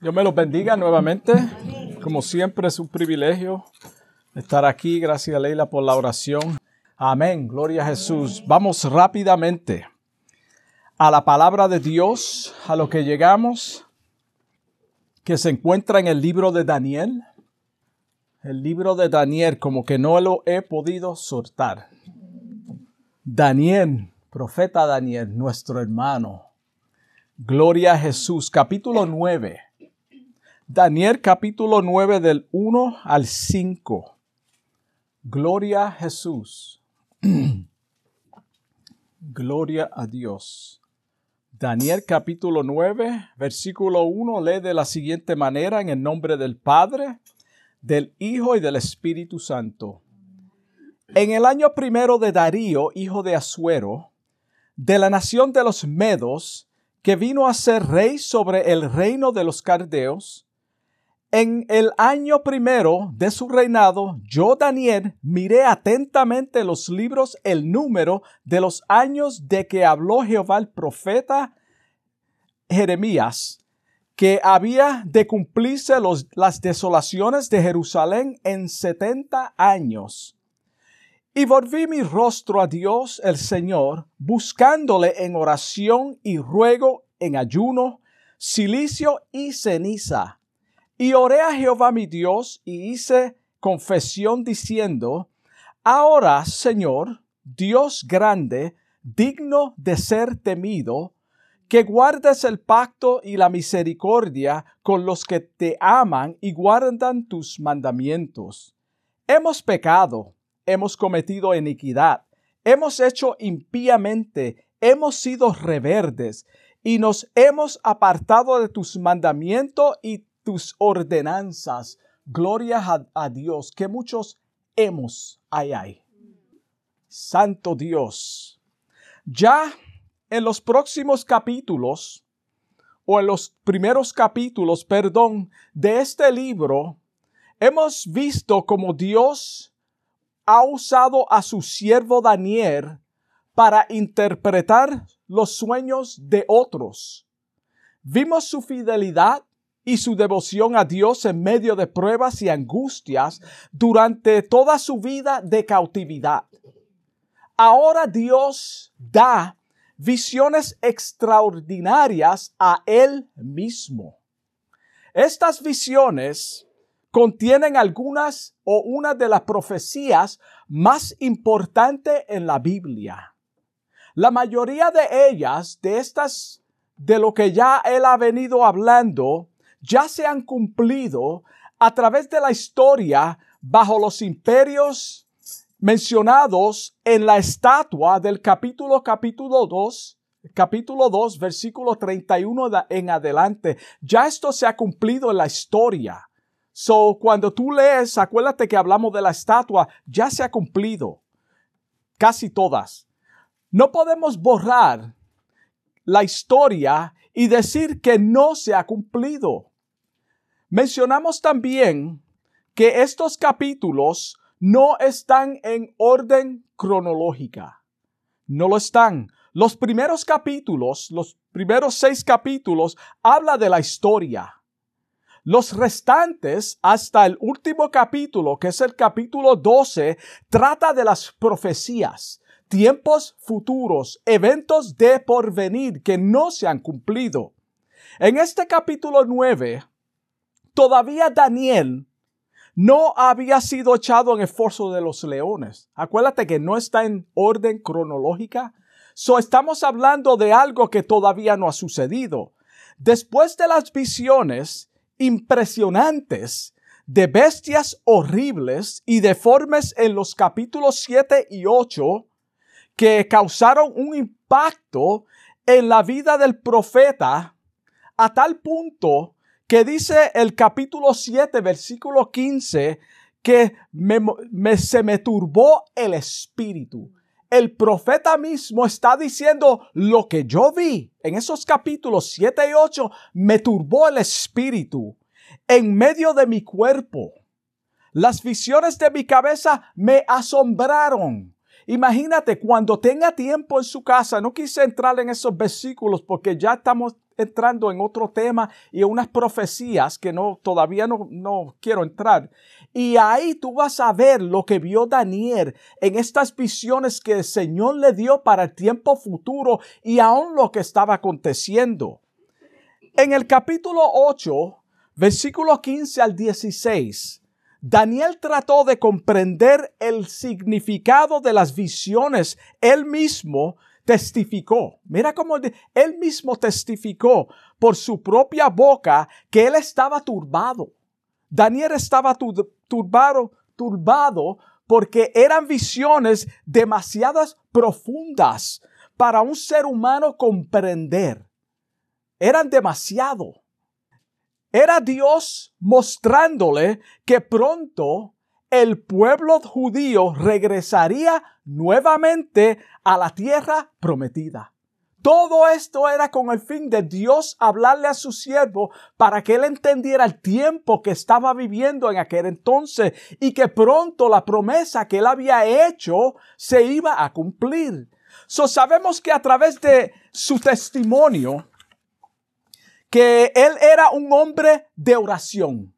Dios me los bendiga nuevamente. Como siempre es un privilegio estar aquí. Gracias Leila por la oración. Amén. Gloria a Jesús. Vamos rápidamente a la palabra de Dios, a lo que llegamos, que se encuentra en el libro de Daniel. El libro de Daniel, como que no lo he podido soltar. Daniel, profeta Daniel, nuestro hermano. Gloria a Jesús, capítulo 9. Daniel capítulo 9 del 1 al 5. Gloria a Jesús. Gloria a Dios. Daniel capítulo 9, versículo 1 lee de la siguiente manera en el nombre del Padre, del Hijo y del Espíritu Santo. En el año primero de Darío, hijo de Asuero, de la nación de los Medos, que vino a ser rey sobre el reino de los Cardeos, en el año primero de su reinado, yo, Daniel, miré atentamente los libros, el número de los años de que habló Jehová el profeta Jeremías, que había de cumplirse las desolaciones de Jerusalén en setenta años. Y volví mi rostro a Dios el Señor, buscándole en oración y ruego, en ayuno, silicio y ceniza. Y oré a Jehová mi Dios y hice confesión diciendo, Ahora, Señor, Dios grande, digno de ser temido, que guardes el pacto y la misericordia con los que te aman y guardan tus mandamientos. Hemos pecado hemos cometido iniquidad, hemos hecho impíamente, hemos sido reverdes y nos hemos apartado de tus mandamientos y tus ordenanzas. Gloria a, Dios, que muchos hemos, ay, ay. Santo Dios. Ya en los próximos capítulos, o en los primeros capítulos, perdón, de este libro, hemos visto como Dios ha usado a su siervo Daniel para interpretar los sueños de otros. Vimos su fidelidad y su devoción a Dios en medio de pruebas y angustias durante toda su vida de cautividad. Ahora Dios da visiones extraordinarias a Él mismo. Estas visiones contienen algunas o una de las profecías más importantes en la Biblia. La mayoría de ellas, de estas, de lo que ya él ha venido hablando, ya se han cumplido a través de la historia bajo los imperios mencionados en la estatua del capítulo capítulo 2, capítulo 2, versículo 31 en adelante. Ya esto se ha cumplido en la historia. So, cuando tú lees, acuérdate que hablamos de la estatua, ya se ha cumplido. Casi todas. No podemos borrar la historia y decir que no se ha cumplido. Mencionamos también que estos capítulos no están en orden cronológica. No lo están. Los primeros capítulos, los primeros seis capítulos, habla de la historia. Los restantes, hasta el último capítulo, que es el capítulo 12, trata de las profecías, tiempos futuros, eventos de porvenir que no se han cumplido. En este capítulo 9, todavía Daniel no había sido echado en el foso de los leones. Acuérdate que no está en orden cronológica. So estamos hablando de algo que todavía no ha sucedido. Después de las visiones, impresionantes de bestias horribles y deformes en los capítulos 7 y 8 que causaron un impacto en la vida del profeta a tal punto que dice el capítulo 7, versículo 15, que se me turbó el espíritu el profeta mismo está diciendo lo que yo vi en esos capítulos 7 y 8 me turbó el espíritu en medio de mi cuerpo. Las visiones de mi cabeza me asombraron. Imagínate cuando tenga tiempo en su casa, no quise entrar en esos versículos porque ya estamos entrando en otro tema y unas profecías que no, todavía no, no quiero entrar. Y ahí tú vas a ver lo que vio Daniel en estas visiones que el Señor le dio para el tiempo futuro y aún lo que estaba aconteciendo. En el capítulo 8, versículo 15 al 16, Daniel trató de comprender el significado de las visiones. Él mismo testificó. Mira cómo él mismo testificó por su propia boca que él estaba turbado. Daniel estaba turbado, turbado porque eran visiones demasiadas profundas para un ser humano comprender. Eran demasiado. Era Dios mostrándole que pronto el pueblo judío regresaría nuevamente a la tierra prometida. Todo esto era con el fin de Dios hablarle a su siervo para que él entendiera el tiempo que estaba viviendo en aquel entonces y que pronto la promesa que él había hecho se iba a cumplir. So sabemos que a través de su testimonio, que él era un hombre de oración.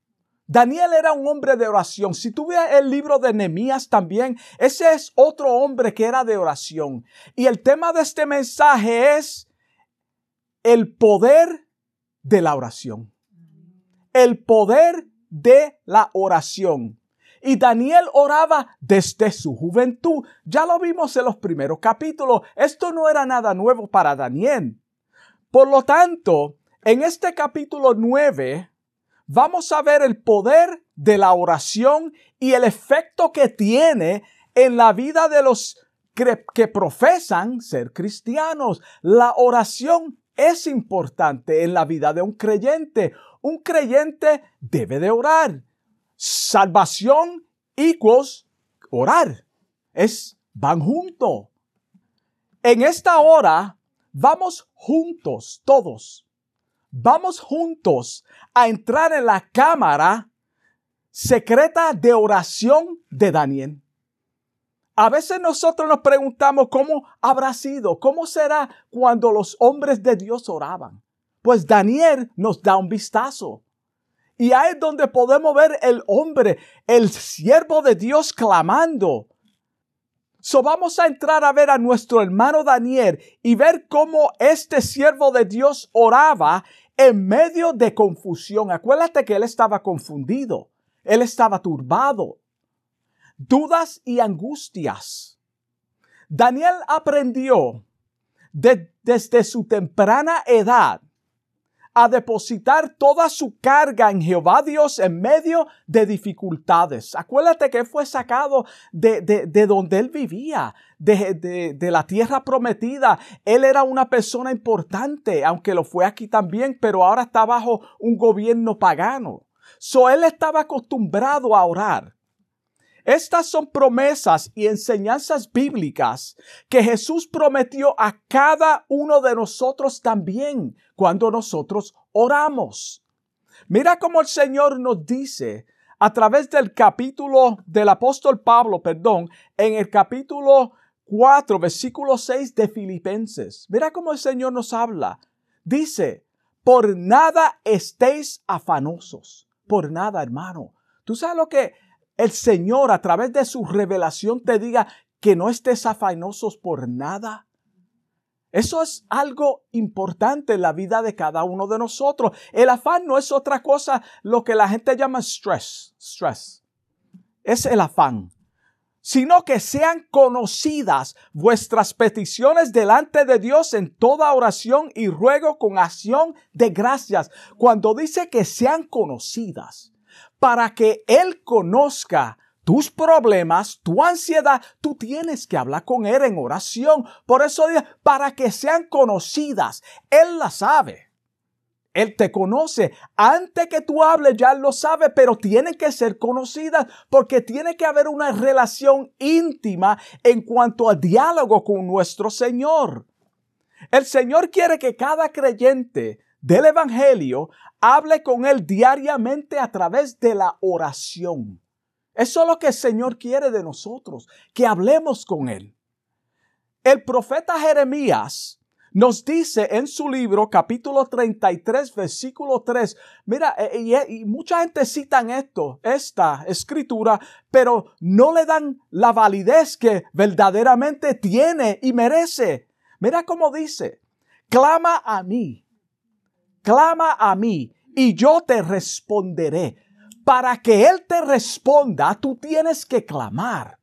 Daniel era un hombre de oración. Si tú ves el libro de Nehemías también, ese es otro hombre que era de oración. Y el tema de este mensaje es el poder de la oración. El poder de la oración. Y Daniel oraba desde su juventud. Ya lo vimos en los primeros capítulos. Esto no era nada nuevo para Daniel. Por lo tanto, en este capítulo 9 vamos a ver el poder de la oración y el efecto que tiene en la vida de los que profesan ser cristianos. La oración es importante en la vida de un creyente. Un creyente debe de orar. Salvación equals orar. Es van juntos. En esta hora vamos juntos todos vamos juntos a entrar en la cámara secreta de oración de Daniel. A veces nosotros nos preguntamos cómo habrá sido, cómo será cuando los hombres de Dios oraban. Pues Daniel nos da un vistazo. Y ahí es donde podemos ver el hombre, el siervo de Dios clamando. So vamos a entrar a ver a nuestro hermano Daniel y ver cómo este siervo de Dios oraba en medio de confusión. Acuérdate que él estaba confundido, él estaba turbado, dudas y angustias. Daniel aprendió desde su temprana edad a depositar toda su carga en Jehová Dios en medio de dificultades. Acuérdate que fue sacado de, de, donde él vivía, de, de, la tierra prometida. Él era una persona importante, aunque lo fue aquí también, pero ahora está bajo un gobierno pagano. So él estaba acostumbrado a orar. Estas son promesas y enseñanzas bíblicas que Jesús prometió a cada uno de nosotros también cuando nosotros oramos. Mira cómo el Señor nos dice a través del capítulo del apóstol Pablo, perdón, en el capítulo 4, versículo 6 de Filipenses. Mira cómo el Señor nos habla. Dice, por nada estéis afanosos. Por nada, hermano. ¿Tú sabes lo que el Señor a través de su revelación te diga que no estés afanosos por nada. Eso es algo importante en la vida de cada uno de nosotros. El afán no es otra cosa lo que la gente llama stress. Stress. Es el afán. Sino que sean conocidas vuestras peticiones delante de Dios en toda oración y ruego con acción de gracias. Cuando dice que sean conocidas, para que Él conozca tus problemas, tu ansiedad, tú tienes que hablar con Él en oración. Por eso dice, para que sean conocidas. Él las sabe. Él te conoce. Antes que tú hables ya lo sabe, pero tiene que ser conocidas porque tiene que haber una relación íntima en cuanto al diálogo con nuestro Señor. El Señor quiere que cada creyente del Evangelio hable con Él diariamente a través de la oración. Eso es lo que el Señor quiere de nosotros, que hablemos con Él. El profeta Jeremías nos dice en su libro, capítulo 33, versículo 3. Mira, eh, y, y, mucha gente citan esto, esta escritura, pero no le dan la validez que verdaderamente tiene y merece. Mira cómo dice, clama a mí, clama a mí, y yo te responderé. Para que Él te responda, tú tienes que clamar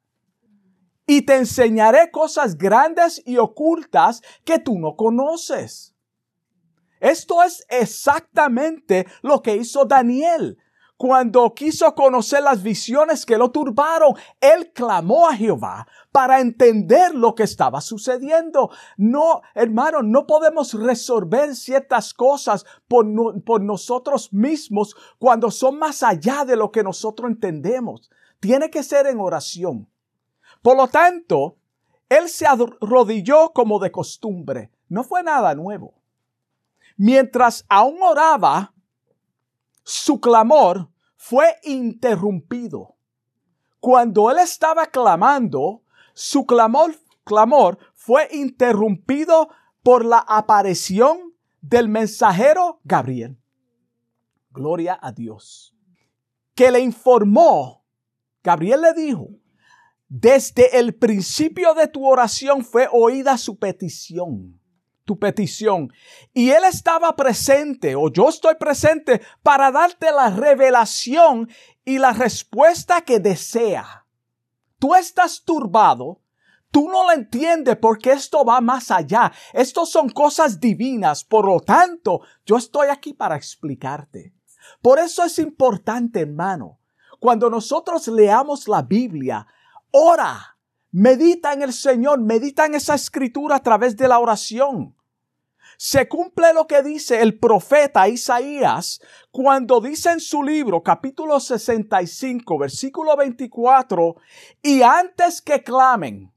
y te enseñaré cosas grandes y ocultas que tú no conoces. Esto es exactamente lo que hizo Daniel. Cuando quiso conocer las visiones que lo turbaron, él clamó a Jehová para entender lo que estaba sucediendo. No, hermano, no podemos resolver ciertas cosas por, por nosotros mismos cuando son más allá de lo que nosotros entendemos. Tiene que ser en oración. Por lo tanto, él se arrodilló como de costumbre. No fue nada nuevo. Mientras aún oraba, su clamor fue interrumpido. Cuando él estaba clamando, su clamor, clamor fue interrumpido por la aparición del mensajero Gabriel. Gloria a Dios. Que le informó, Gabriel le dijo, desde el principio de tu oración fue oída su petición, tu petición. Y Él estaba presente, o yo estoy presente, para darte la revelación y la respuesta que desea. Tú estás turbado, Tú no lo entiendes porque esto va más allá. Estos son cosas divinas. Por lo tanto, yo estoy aquí para explicarte. Por eso es importante, hermano, cuando nosotros leamos la Biblia, ora, medita en el Señor, medita en esa escritura a través de la oración. Se cumple lo que dice el profeta Isaías cuando dice en su libro capítulo 65 versículo 24 y antes que clamen,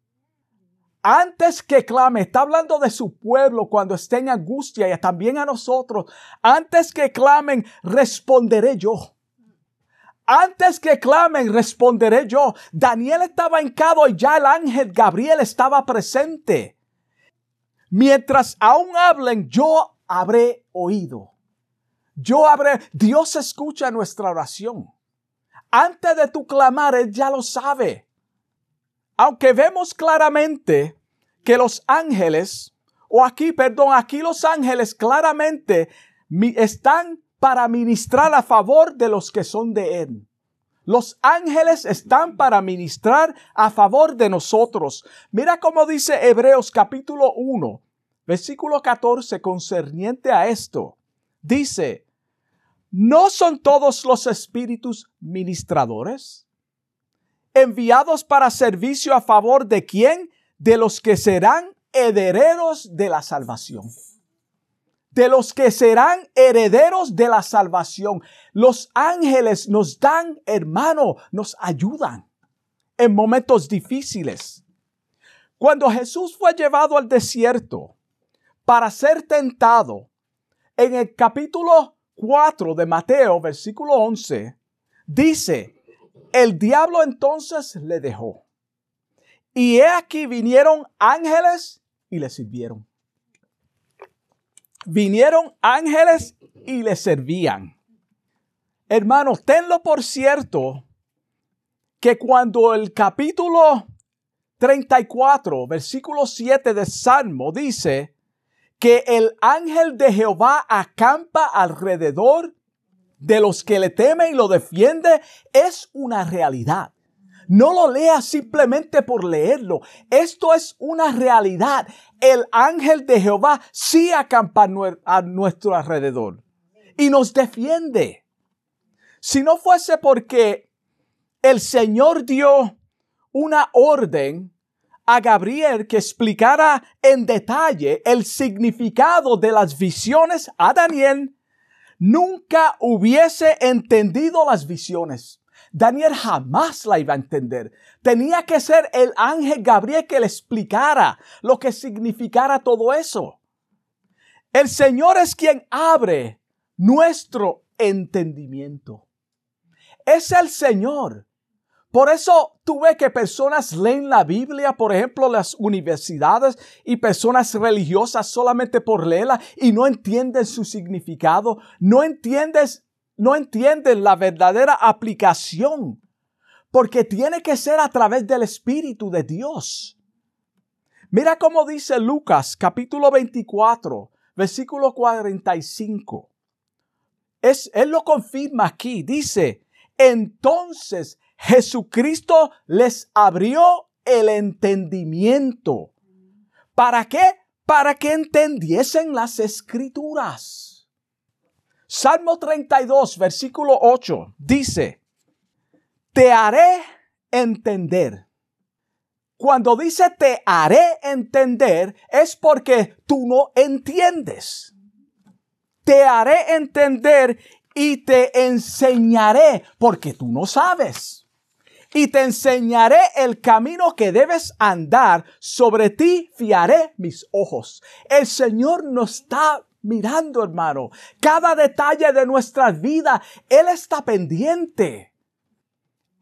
antes que clamen, está hablando de su pueblo cuando esté en angustia y también a nosotros, antes que clamen, responderé yo. Antes que clamen, responderé yo. Daniel estaba hincado y ya el ángel Gabriel estaba presente. Mientras aún hablen, yo habré oído. Yo habré, Dios escucha nuestra oración. Antes de tu clamar, Él ya lo sabe. Aunque vemos claramente que los ángeles, o aquí, perdón, aquí los ángeles claramente están para ministrar a favor de los que son de Él. Los ángeles están para ministrar a favor de nosotros. Mira cómo dice Hebreos capítulo 1, versículo 14 concerniente a esto. Dice, ¿no son todos los espíritus ministradores? Enviados para servicio a favor de quién? De los que serán herederos de la salvación de los que serán herederos de la salvación. Los ángeles nos dan, hermano, nos ayudan en momentos difíciles. Cuando Jesús fue llevado al desierto para ser tentado, en el capítulo 4 de Mateo, versículo 11, dice, el diablo entonces le dejó. Y he aquí vinieron ángeles y le sirvieron vinieron ángeles y le servían. Hermanos, tenlo por cierto que cuando el capítulo 34, versículo 7 de Salmo dice que el ángel de Jehová acampa alrededor de los que le temen y lo defiende, es una realidad. No lo lea simplemente por leerlo. Esto es una realidad. El ángel de Jehová sí acampa a nuestro alrededor y nos defiende. Si no fuese porque el Señor dio una orden a Gabriel que explicara en detalle el significado de las visiones a Daniel, nunca hubiese entendido las visiones. Daniel jamás la iba a entender. Tenía que ser el ángel Gabriel que le explicara lo que significara todo eso. El Señor es quien abre nuestro entendimiento. Es el Señor. Por eso tú que personas leen la Biblia, por ejemplo, las universidades y personas religiosas solamente por leerla y no entienden su significado, no entiendes, no entienden la verdadera aplicación, porque tiene que ser a través del Espíritu de Dios. Mira cómo dice Lucas capítulo 24, versículo 45. Es, él lo confirma aquí, dice, entonces Jesucristo les abrió el entendimiento. ¿Para qué? Para que entendiesen las escrituras. Salmo 32, versículo 8, dice, te haré entender. Cuando dice te haré entender es porque tú no entiendes. Te haré entender y te enseñaré porque tú no sabes y te enseñaré el camino que debes andar. Sobre ti fiaré mis ojos. El Señor nos está mirando, hermano. Cada detalle de nuestra vida, Él está pendiente.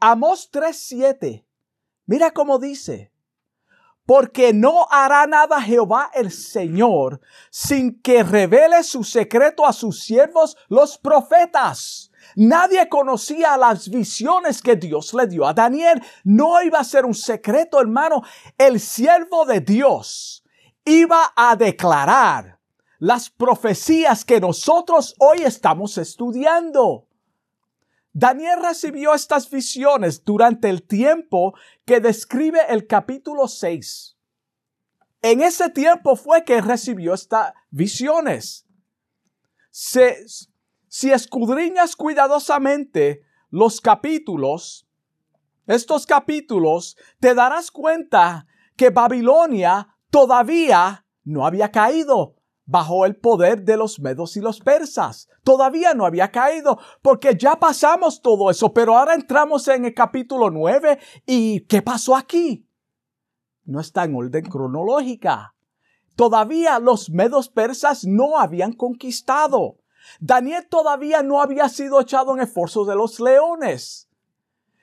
Amos 3:7. Mira cómo dice. Porque no hará nada Jehová el Señor sin que revele su secreto a sus siervos los profetas. Nadie conocía las visiones que Dios le dio a Daniel. No iba a ser un secreto, hermano. El siervo de Dios iba a declarar las profecías que nosotros hoy estamos estudiando. Daniel recibió estas visiones durante el tiempo que describe el capítulo 6. En ese tiempo fue que recibió estas visiones. Si escudriñas cuidadosamente los capítulos, estos capítulos, te darás cuenta que Babilonia todavía no había caído bajo el poder de los medos y los persas. Todavía no había caído porque ya pasamos todo eso, pero ahora entramos en el capítulo 9 y ¿qué pasó aquí? No está en orden cronológica. Todavía los medos persas no habían conquistado. Daniel todavía no había sido echado en esfuerzo de los leones.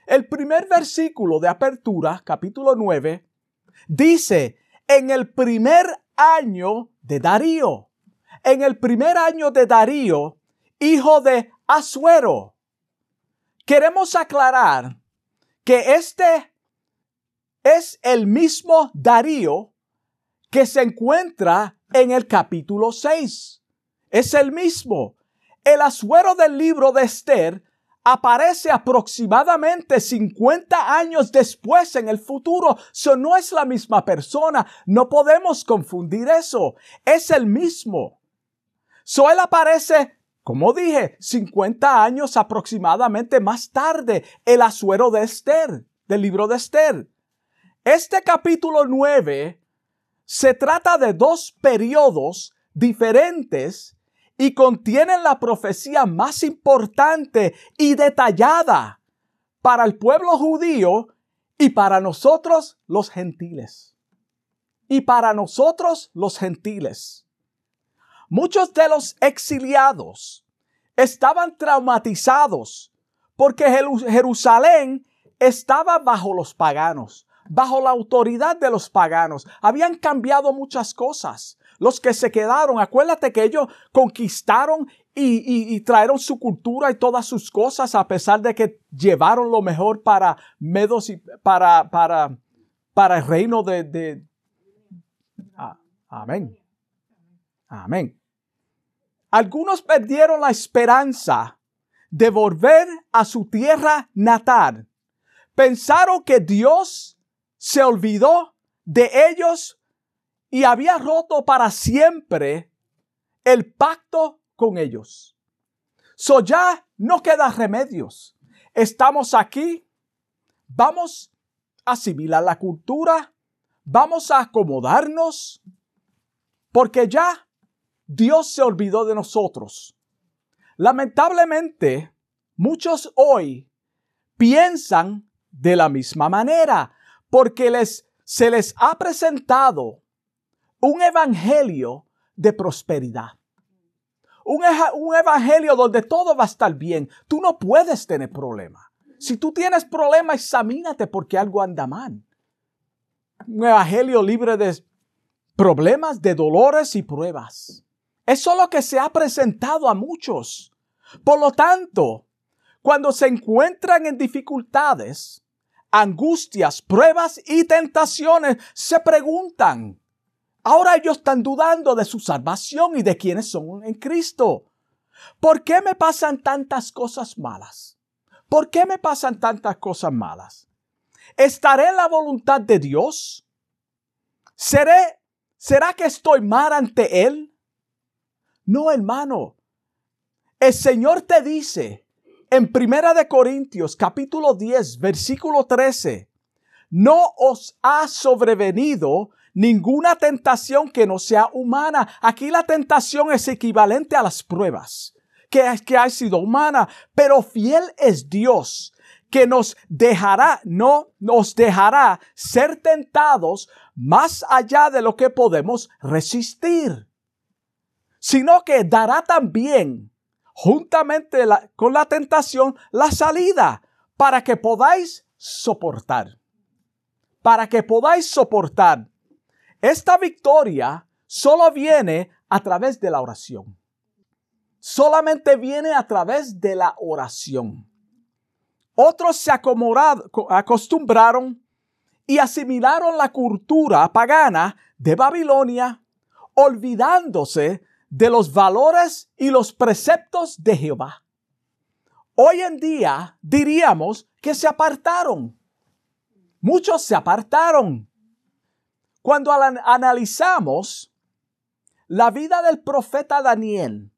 El primer versículo de apertura, capítulo 9, dice, en el primer año de Darío, en el primer año de Darío, hijo de Asuero. Queremos aclarar que este es el mismo Darío que se encuentra en el capítulo 6 es el mismo. El asuero del libro de Esther aparece aproximadamente 50 años después en el futuro. Eso no es la misma persona. No podemos confundir eso. Es el mismo. So él aparece, como dije, 50 años aproximadamente más tarde, el asuero de Esther, del libro de Esther. Este capítulo 9 se trata de dos periodos diferentes y contienen la profecía más importante y detallada para el pueblo judío y para nosotros los gentiles. Y para nosotros los gentiles. Muchos de los exiliados estaban traumatizados porque Jerusalén estaba bajo los paganos, bajo la autoridad de los paganos. Habían cambiado muchas cosas los que se quedaron, acuérdate que ellos conquistaron y, trajeron su cultura y todas sus cosas a pesar de que llevaron lo mejor para Medos y para, para, para el reino de... Amén. Amén. Algunos perdieron la esperanza de volver a su tierra natal. Pensaron que Dios se olvidó de ellos y había roto para siempre el pacto con ellos. So ya no queda remedios. Estamos aquí, vamos a asimilar la cultura, vamos a acomodarnos, porque ya Dios se olvidó de nosotros. Lamentablemente, muchos hoy piensan de la misma manera, porque les, se les ha presentado un evangelio de prosperidad. Un, evangelio donde todo va a estar bien. Tú no puedes tener problemas. Si tú tienes problemas, examínate porque algo anda mal. Un evangelio libre de problemas, de dolores y pruebas. Eso es lo que se ha presentado a muchos. Por lo tanto, cuando se encuentran en dificultades, angustias, pruebas y tentaciones, se preguntan, ahora ellos están dudando de su salvación y de quiénes son en Cristo. ¿Por qué me pasan tantas cosas malas? ¿Por qué me pasan tantas cosas malas? ¿Estaré en la voluntad de Dios? ¿Seré, ¿Será que estoy mal ante Él? No, hermano. El Señor te dice en Primera de Corintios capítulo 10 versículo 13, no os ha sobrevenido ninguna tentación que no sea humana. Aquí la tentación es equivalente a las pruebas que, que ha sido humana, pero fiel es Dios que nos dejará, no nos dejará ser tentados más allá de lo que podemos resistir, sino que dará también, juntamente con la tentación, la salida para que podáis soportar. Para que podáis soportar. Esta victoria solo viene a través de la oración. Solamente viene a través de la oración. Otros se acostumbraron y asimilaron la cultura pagana de Babilonia, olvidándose de los valores y los preceptos de Jehová. Hoy en día diríamos que se apartaron. Muchos se apartaron. Cuando analizamos la vida del profeta Daniel,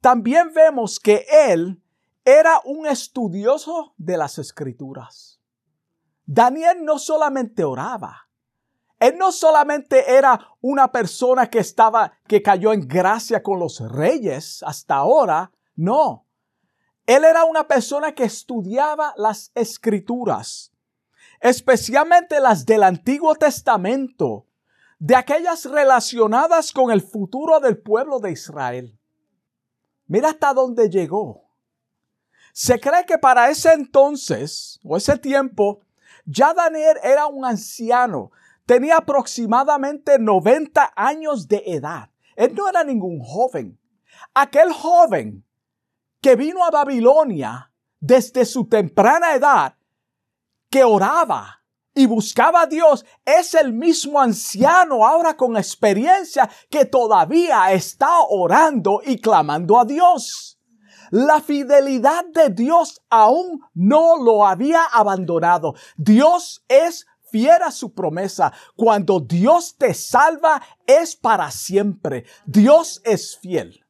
también vemos que él era un estudioso de las escrituras. Daniel no solamente oraba, él no solamente era una persona que estaba, que cayó en gracia con los reyes hasta ahora, no. Él era una persona que estudiaba las escrituras, especialmente las del Antiguo Testamento, de aquellas relacionadas con el futuro del pueblo de Israel. Mira hasta dónde llegó. Se cree que para ese entonces o ese tiempo ya Daniel era un anciano, tenía aproximadamente 90 años de edad. Él no era ningún joven. Aquel joven que vino a Babilonia desde su temprana edad, que oraba y buscaba a Dios, es el mismo anciano ahora con experiencia que todavía está orando y clamando a Dios. La fidelidad de Dios aún no lo había abandonado. Dios es fiel a su promesa. Cuando Dios te salva es para siempre. Dios es fiel.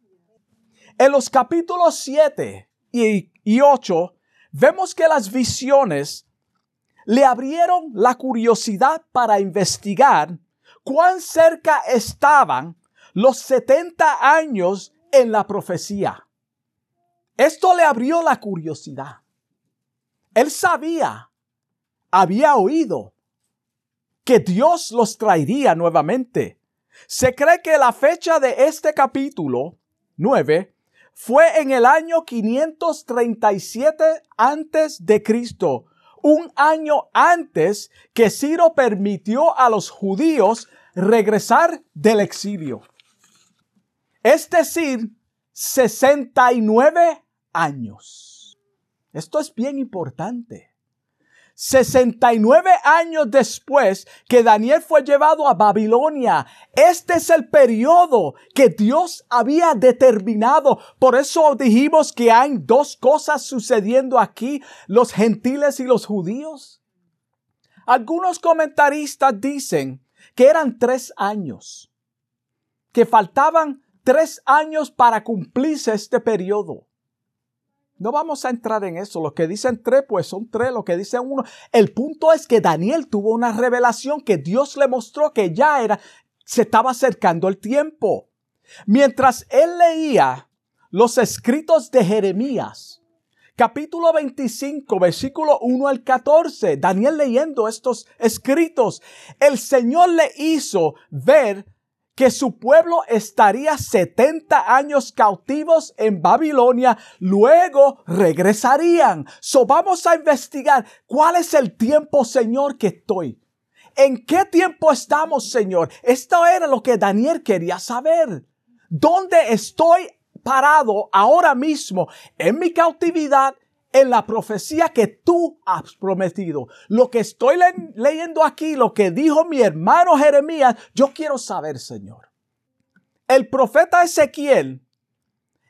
En los capítulos 7 y, 8 vemos que las visiones le abrieron la curiosidad para investigar cuán cerca estaban los 70 años en la profecía. Esto le abrió la curiosidad. Él sabía, había oído que Dios los traería nuevamente. Se cree que la fecha de este capítulo 9 fue en el año 537 antes de Cristo, un año antes que Ciro permitió a los judíos regresar del exilio. Es decir, 69 años. Esto es bien importante. 69 años después que Daniel fue llevado a Babilonia. Este es el periodo que Dios había determinado. Por eso dijimos que hay dos cosas sucediendo aquí, los gentiles y los judíos. Algunos comentaristas dicen que eran tres años, que faltaban tres años para cumplirse este periodo. No vamos a entrar en eso. Lo que dicen tres, pues son tres. Lo que dicen uno. El punto es que Daniel tuvo una revelación que Dios le mostró que ya era, se estaba acercando el tiempo. Mientras él leía los escritos de Jeremías, capítulo 25, versículo 1 al 14, Daniel leyendo estos escritos, el Señor le hizo ver que su pueblo estaría 70 años cautivos en Babilonia, luego regresarían. So vamos a investigar cuál es el tiempo, Señor, que estoy. ¿En qué tiempo estamos, Señor? Esto era lo que Daniel quería saber. ¿Dónde estoy parado ahora mismo en mi cautividad en la profecía que tú has prometido. Lo que estoy leyendo aquí, lo que dijo mi hermano Jeremías, yo quiero saber, Señor. El profeta Ezequiel,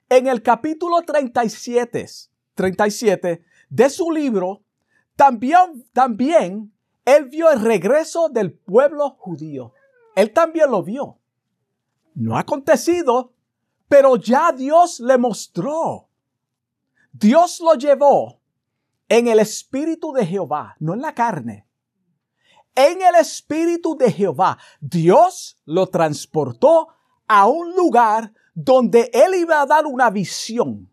en el capítulo 37, 37 de su libro, también, también él vio el regreso del pueblo judío. Él también lo vio. No ha acontecido, pero ya Dios le mostró Dios lo llevó en el espíritu de Jehová, no en la carne. En el espíritu de Jehová, Dios lo transportó a un lugar donde él iba a dar una visión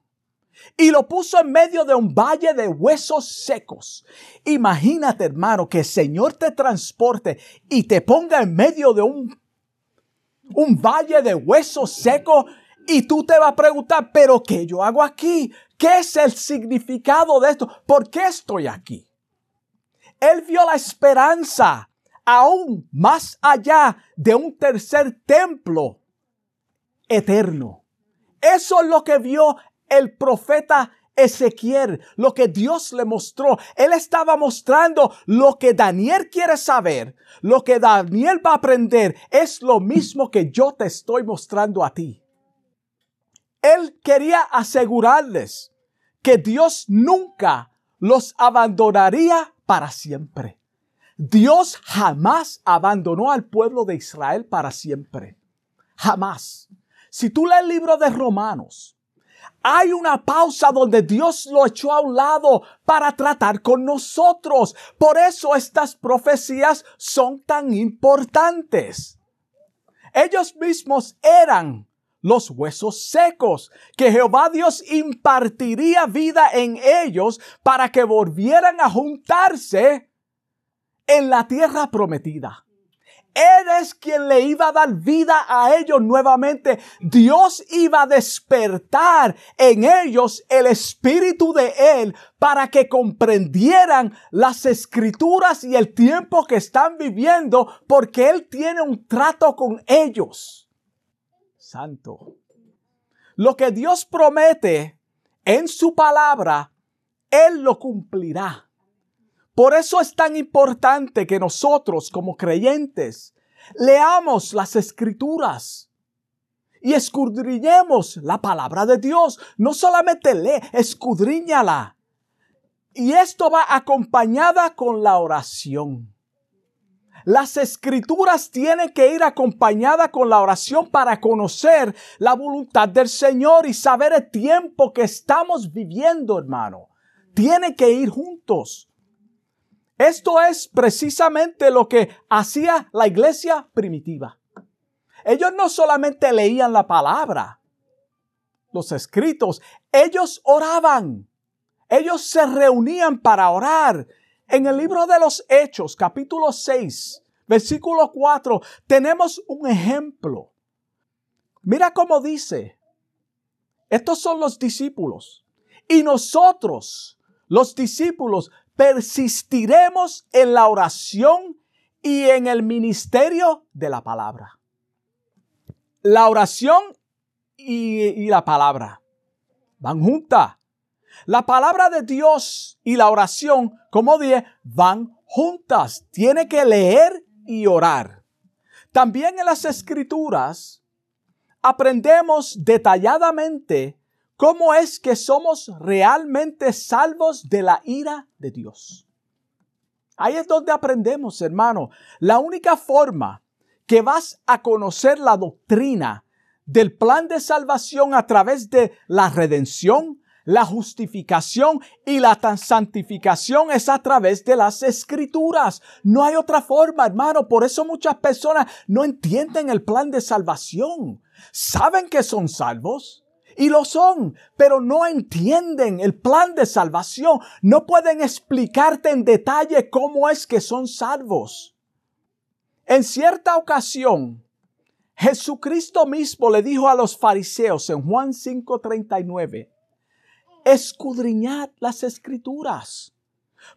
y lo puso en medio de un valle de huesos secos. Imagínate, hermano, que el Señor te transporte y te ponga en medio de un, un valle de huesos secos y tú te vas a preguntar, pero ¿qué yo hago aquí? ¿Qué es el significado de esto? ¿Por qué estoy aquí? Él vio la esperanza aún más allá de un tercer templo eterno. Eso es lo que vio el profeta Ezequiel, lo que Dios le mostró. Él estaba mostrando lo que Daniel quiere saber, lo que Daniel va a aprender. Es lo mismo que yo te estoy mostrando a ti. Él quería asegurarles que Dios nunca los abandonaría para siempre. Dios jamás abandonó al pueblo de Israel para siempre. Jamás. Si tú lees el libro de Romanos, hay una pausa donde Dios lo echó a un lado para tratar con nosotros. Por eso estas profecías son tan importantes. Ellos mismos eran los huesos secos, que Jehová Dios impartiría vida en ellos para que volvieran a juntarse en la tierra prometida. Él es quien le iba a dar vida a ellos nuevamente. Dios iba a despertar en ellos el espíritu de Él para que comprendieran las escrituras y el tiempo que están viviendo porque Él tiene un trato con ellos santo. Lo que Dios promete en su palabra, Él lo cumplirá. Por eso es tan importante que nosotros como creyentes leamos las escrituras y escudriñemos la palabra de Dios. No solamente lee, escudriñala. Y esto va acompañada con la oración. Las escrituras tienen que ir acompañadas con la oración para conocer la voluntad del Señor y saber el tiempo que estamos viviendo, hermano. Tiene que ir juntos. Esto es precisamente lo que hacía la iglesia primitiva. Ellos no solamente leían la palabra, los escritos, ellos oraban. Ellos se reunían para orar en el libro de los Hechos, capítulo 6, versículo 4, tenemos un ejemplo. Mira cómo dice, estos son los discípulos. Y nosotros, los discípulos, persistiremos en la oración y en el ministerio de la palabra. La oración y, la palabra van juntas. La palabra de Dios y la oración, como dije, van juntas. Tiene que leer y orar. También en las escrituras aprendemos detalladamente cómo es que somos realmente salvos de la ira de Dios. Ahí es donde aprendemos, hermano. La única forma que vas a conocer la doctrina del plan de salvación a través de la redención, la justificación y la santificación es a través de las escrituras. No hay otra forma, hermano. Por eso muchas personas no entienden el plan de salvación. Saben que son salvos. Y lo son, pero no entienden el plan de salvación. No pueden explicarte en detalle cómo es que son salvos. En cierta ocasión, Jesucristo mismo le dijo a los fariseos en Juan 5:39, escudriñad las escrituras,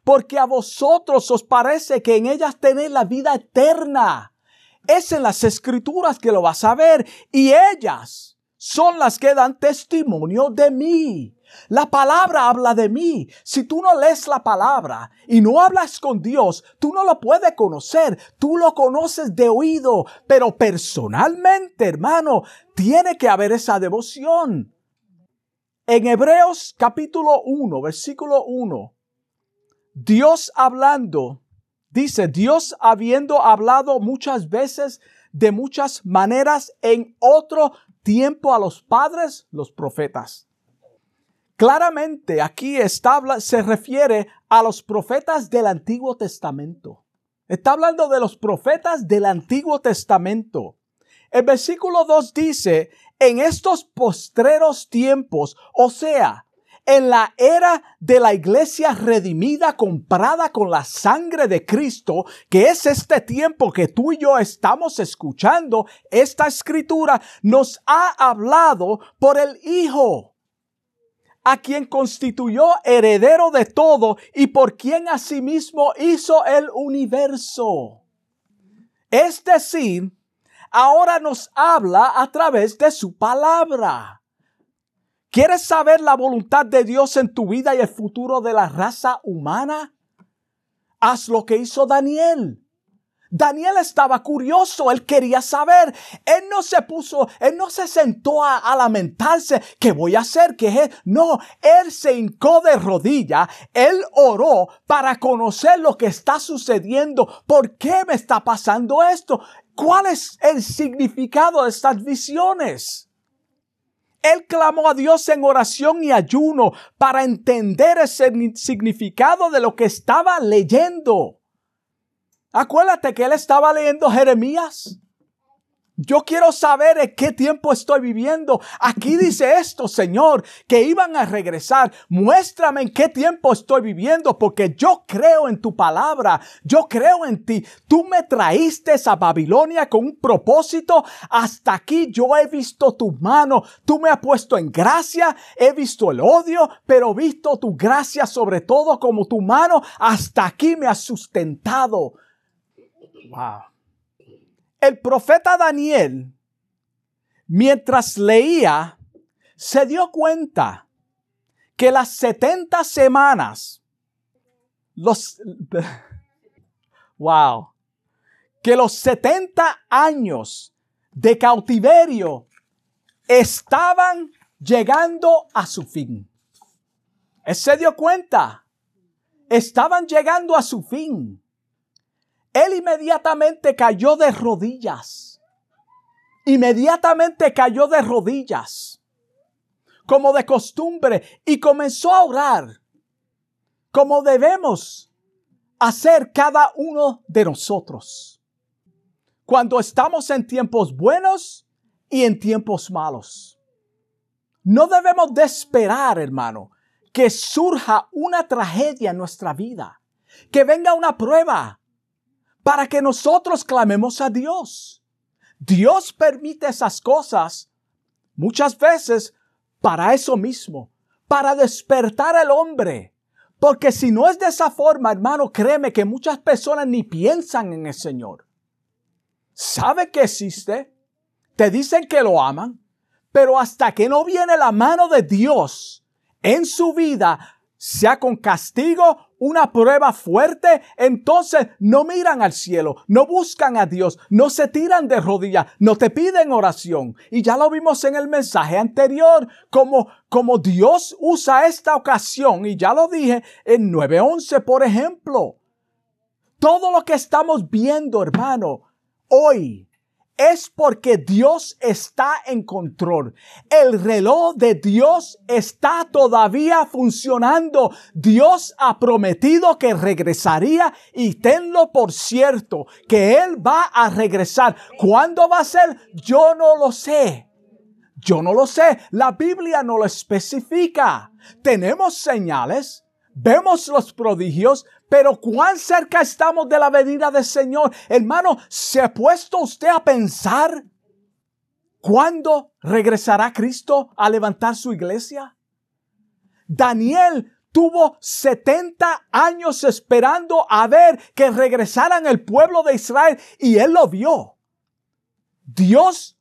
porque a vosotros os parece que en ellas tenéis la vida eterna. Es en las escrituras que lo vas a ver y ellas son las que dan testimonio de mí. La palabra habla de mí. Si tú no lees la palabra y no hablas con Dios, tú no lo puedes conocer. Tú lo conoces de oído, pero personalmente, hermano, tiene que haber esa devoción. En Hebreos capítulo 1, versículo 1, Dios hablando, dice, Dios habiendo hablado muchas veces de muchas maneras en otro tiempo a los padres, los profetas. Claramente aquí se refiere a los profetas del Antiguo Testamento. Está hablando de los profetas del Antiguo Testamento. El versículo 2 dice, en estos postreros tiempos, o sea, en la era de la iglesia redimida, comprada con la sangre de Cristo, que es este tiempo que tú y yo estamos escuchando, esta escritura nos ha hablado por el Hijo, a quien constituyó heredero de todo y por quien asimismo hizo el universo. Es decir, ahora nos habla a través de su palabra. ¿Quieres saber la voluntad de Dios en tu vida y el futuro de la raza humana? Haz lo que hizo Daniel. Daniel estaba curioso, él quería saber. Él no se puso, él no se sentó a, lamentarse, ¿qué voy a hacer? ¿Qué es? No, él se hincó de rodilla, él oró para conocer lo que está sucediendo. ¿Por qué me está pasando esto? ¿Cuál es el significado de estas visiones? Él clamó a Dios en oración y ayuno para entender el significado de lo que estaba leyendo. Acuérdate que él estaba leyendo Jeremías. Yo quiero saber en qué tiempo estoy viviendo. Aquí dice esto, Señor, que iban a regresar. Muéstrame en qué tiempo estoy viviendo, porque yo creo en tu palabra. Yo creo en ti. Tú me traíste a Babilonia con un propósito. Hasta aquí yo he visto tu mano. Tú me has puesto en gracia. He visto el odio, pero visto tu gracia sobre todo como tu mano. Hasta aquí me has sustentado. Wow. El profeta Daniel, mientras leía, se dio cuenta que las 70 semanas, los, wow, que los 70 años de cautiverio estaban llegando a su fin. Se dio cuenta, estaban llegando a su fin. Él inmediatamente cayó de rodillas. Inmediatamente cayó de rodillas, como de costumbre, y comenzó a orar, como debemos hacer cada uno de nosotros. Cuando estamos en tiempos buenos y en tiempos malos. No debemos de esperar, hermano, que surja una tragedia en nuestra vida, que venga una prueba, para que nosotros clamemos a Dios. Dios permite esas cosas muchas veces para eso mismo, para despertar al hombre. Porque si no es de esa forma, hermano, créeme que muchas personas ni piensan en el Señor. Sabe que existe, te dicen que lo aman, pero hasta que no viene la mano de Dios en su vida, sea con castigo, una prueba fuerte, entonces no miran al cielo, no buscan a Dios, no se tiran de rodillas, no te piden oración. Y ya lo vimos en el mensaje anterior, como, como Dios usa esta ocasión, y ya lo dije en 9.11, por ejemplo. Todo lo que estamos viendo, hermano, hoy, es porque Dios está en control. El reloj de Dios está todavía funcionando. Dios ha prometido que regresaría y tenlo por cierto que Él va a regresar. ¿Cuándo va a ser? Yo no lo sé. Yo no lo sé. La Biblia no lo especifica. Tenemos señales. Vemos los prodigios, pero cuán cerca estamos de la venida del Señor. Hermano, ¿se ha puesto usted a pensar ¿Cuándo regresará Cristo a levantar su iglesia? Daniel tuvo 70 años esperando a ver que regresaran el pueblo de Israel y él lo vio. Dios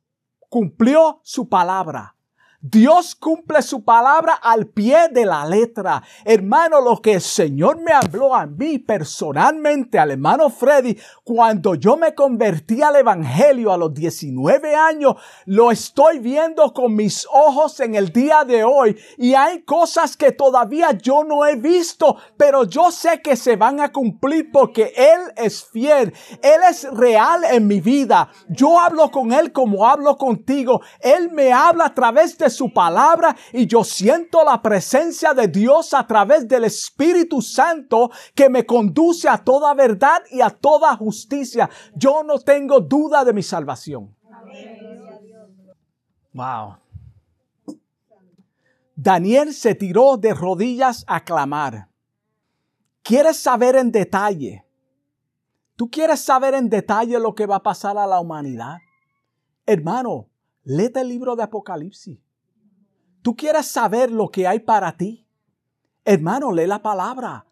cumplió su palabra. Dios cumple su palabra al pie de la letra. Hermano, lo que el Señor me habló a mí personalmente, al hermano Freddy, cuando yo me convertí al Evangelio a los 19 años, lo estoy viendo con mis ojos en el día de hoy. Y hay cosas que todavía yo no he visto, pero yo sé que se van a cumplir porque Él es fiel. Él es real en mi vida. Yo hablo con Él como hablo contigo. Él me habla a través de su palabra y yo siento la presencia de Dios a través del Espíritu Santo que me conduce a toda verdad y a toda justicia. Yo no tengo duda de mi salvación. Wow. Daniel se tiró de rodillas a clamar. ¿Quieres saber en detalle? ¿Tú quieres saber en detalle lo que va a pasar a la humanidad? Hermano, léete el libro de Apocalipsis. ¿Tú quieres saber lo que hay para ti? Hermano, lee la palabra.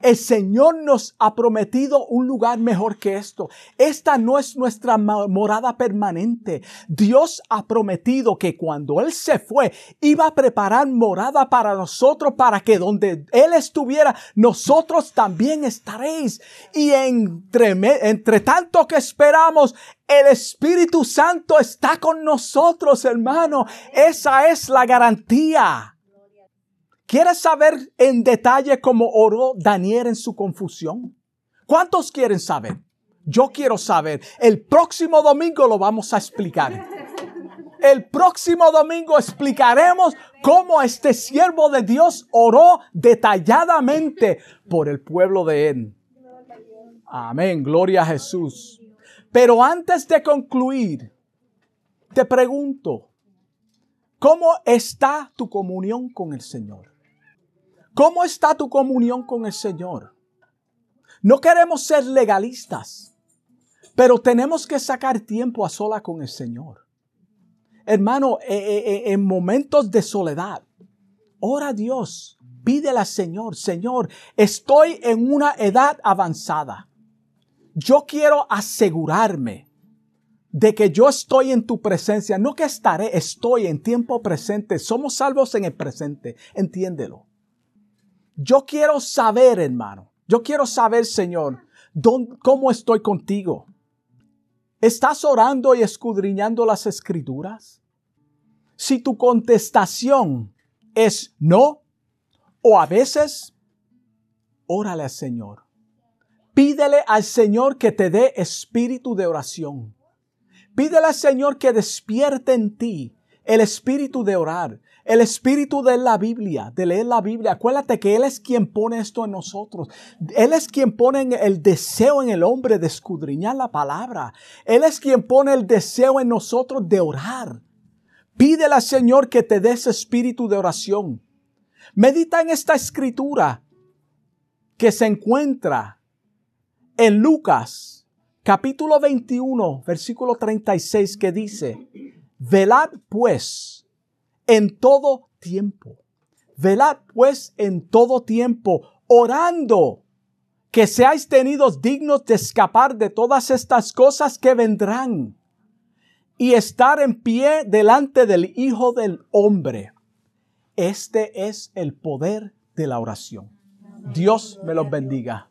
El Señor nos ha prometido un lugar mejor que esto. Esta no es nuestra morada permanente. Dios ha prometido que cuando Él se fue, iba a preparar morada para nosotros, para que donde Él estuviera, nosotros también estaréis. Y entre, entre tanto que esperamos, el Espíritu Santo está con nosotros, hermano. Esa es la garantía. ¿Quieres saber en detalle cómo oró Daniel en su confusión? ¿Cuántos quieren saber? Yo quiero saber. El próximo domingo lo vamos a explicar. El próximo domingo explicaremos cómo este siervo de Dios oró detalladamente por el pueblo de él. Amén, gloria a Jesús. Pero antes de concluir, te pregunto, ¿cómo está tu comunión con el Señor? ¿Cómo está tu comunión con el Señor? No queremos ser legalistas, pero tenemos que sacar tiempo a sola con el Señor. Hermano, eh, eh, eh, en momentos de soledad, ora Dios, pídele al Señor, Señor, estoy en una edad avanzada. Yo quiero asegurarme de que yo estoy en tu presencia, no que estaré, estoy en tiempo presente. Somos salvos en el presente, entiéndelo. Yo quiero saber, hermano. Yo quiero saber, Señor, cómo estoy contigo. ¿Estás orando y escudriñando las escrituras? Si tu contestación es no, o a veces, órale al Señor. Pídele al Señor que te dé espíritu de oración. Pídele al Señor que despierte en ti el espíritu de orar, el espíritu de la Biblia, de leer la Biblia. Acuérdate que Él es quien pone esto en nosotros. Él es quien pone el deseo en el hombre de escudriñar la palabra. Él es quien pone el deseo en nosotros de orar. Pídele al Señor que te dé ese espíritu de oración. Medita en esta escritura que se encuentra en Lucas capítulo 21, versículo 36 que dice, velad pues en todo tiempo. Velad pues en todo tiempo, orando que seáis tenidos dignos de escapar de todas estas cosas que vendrán y estar en pie delante del Hijo del Hombre. Este es el poder de la oración. Dios me los bendiga.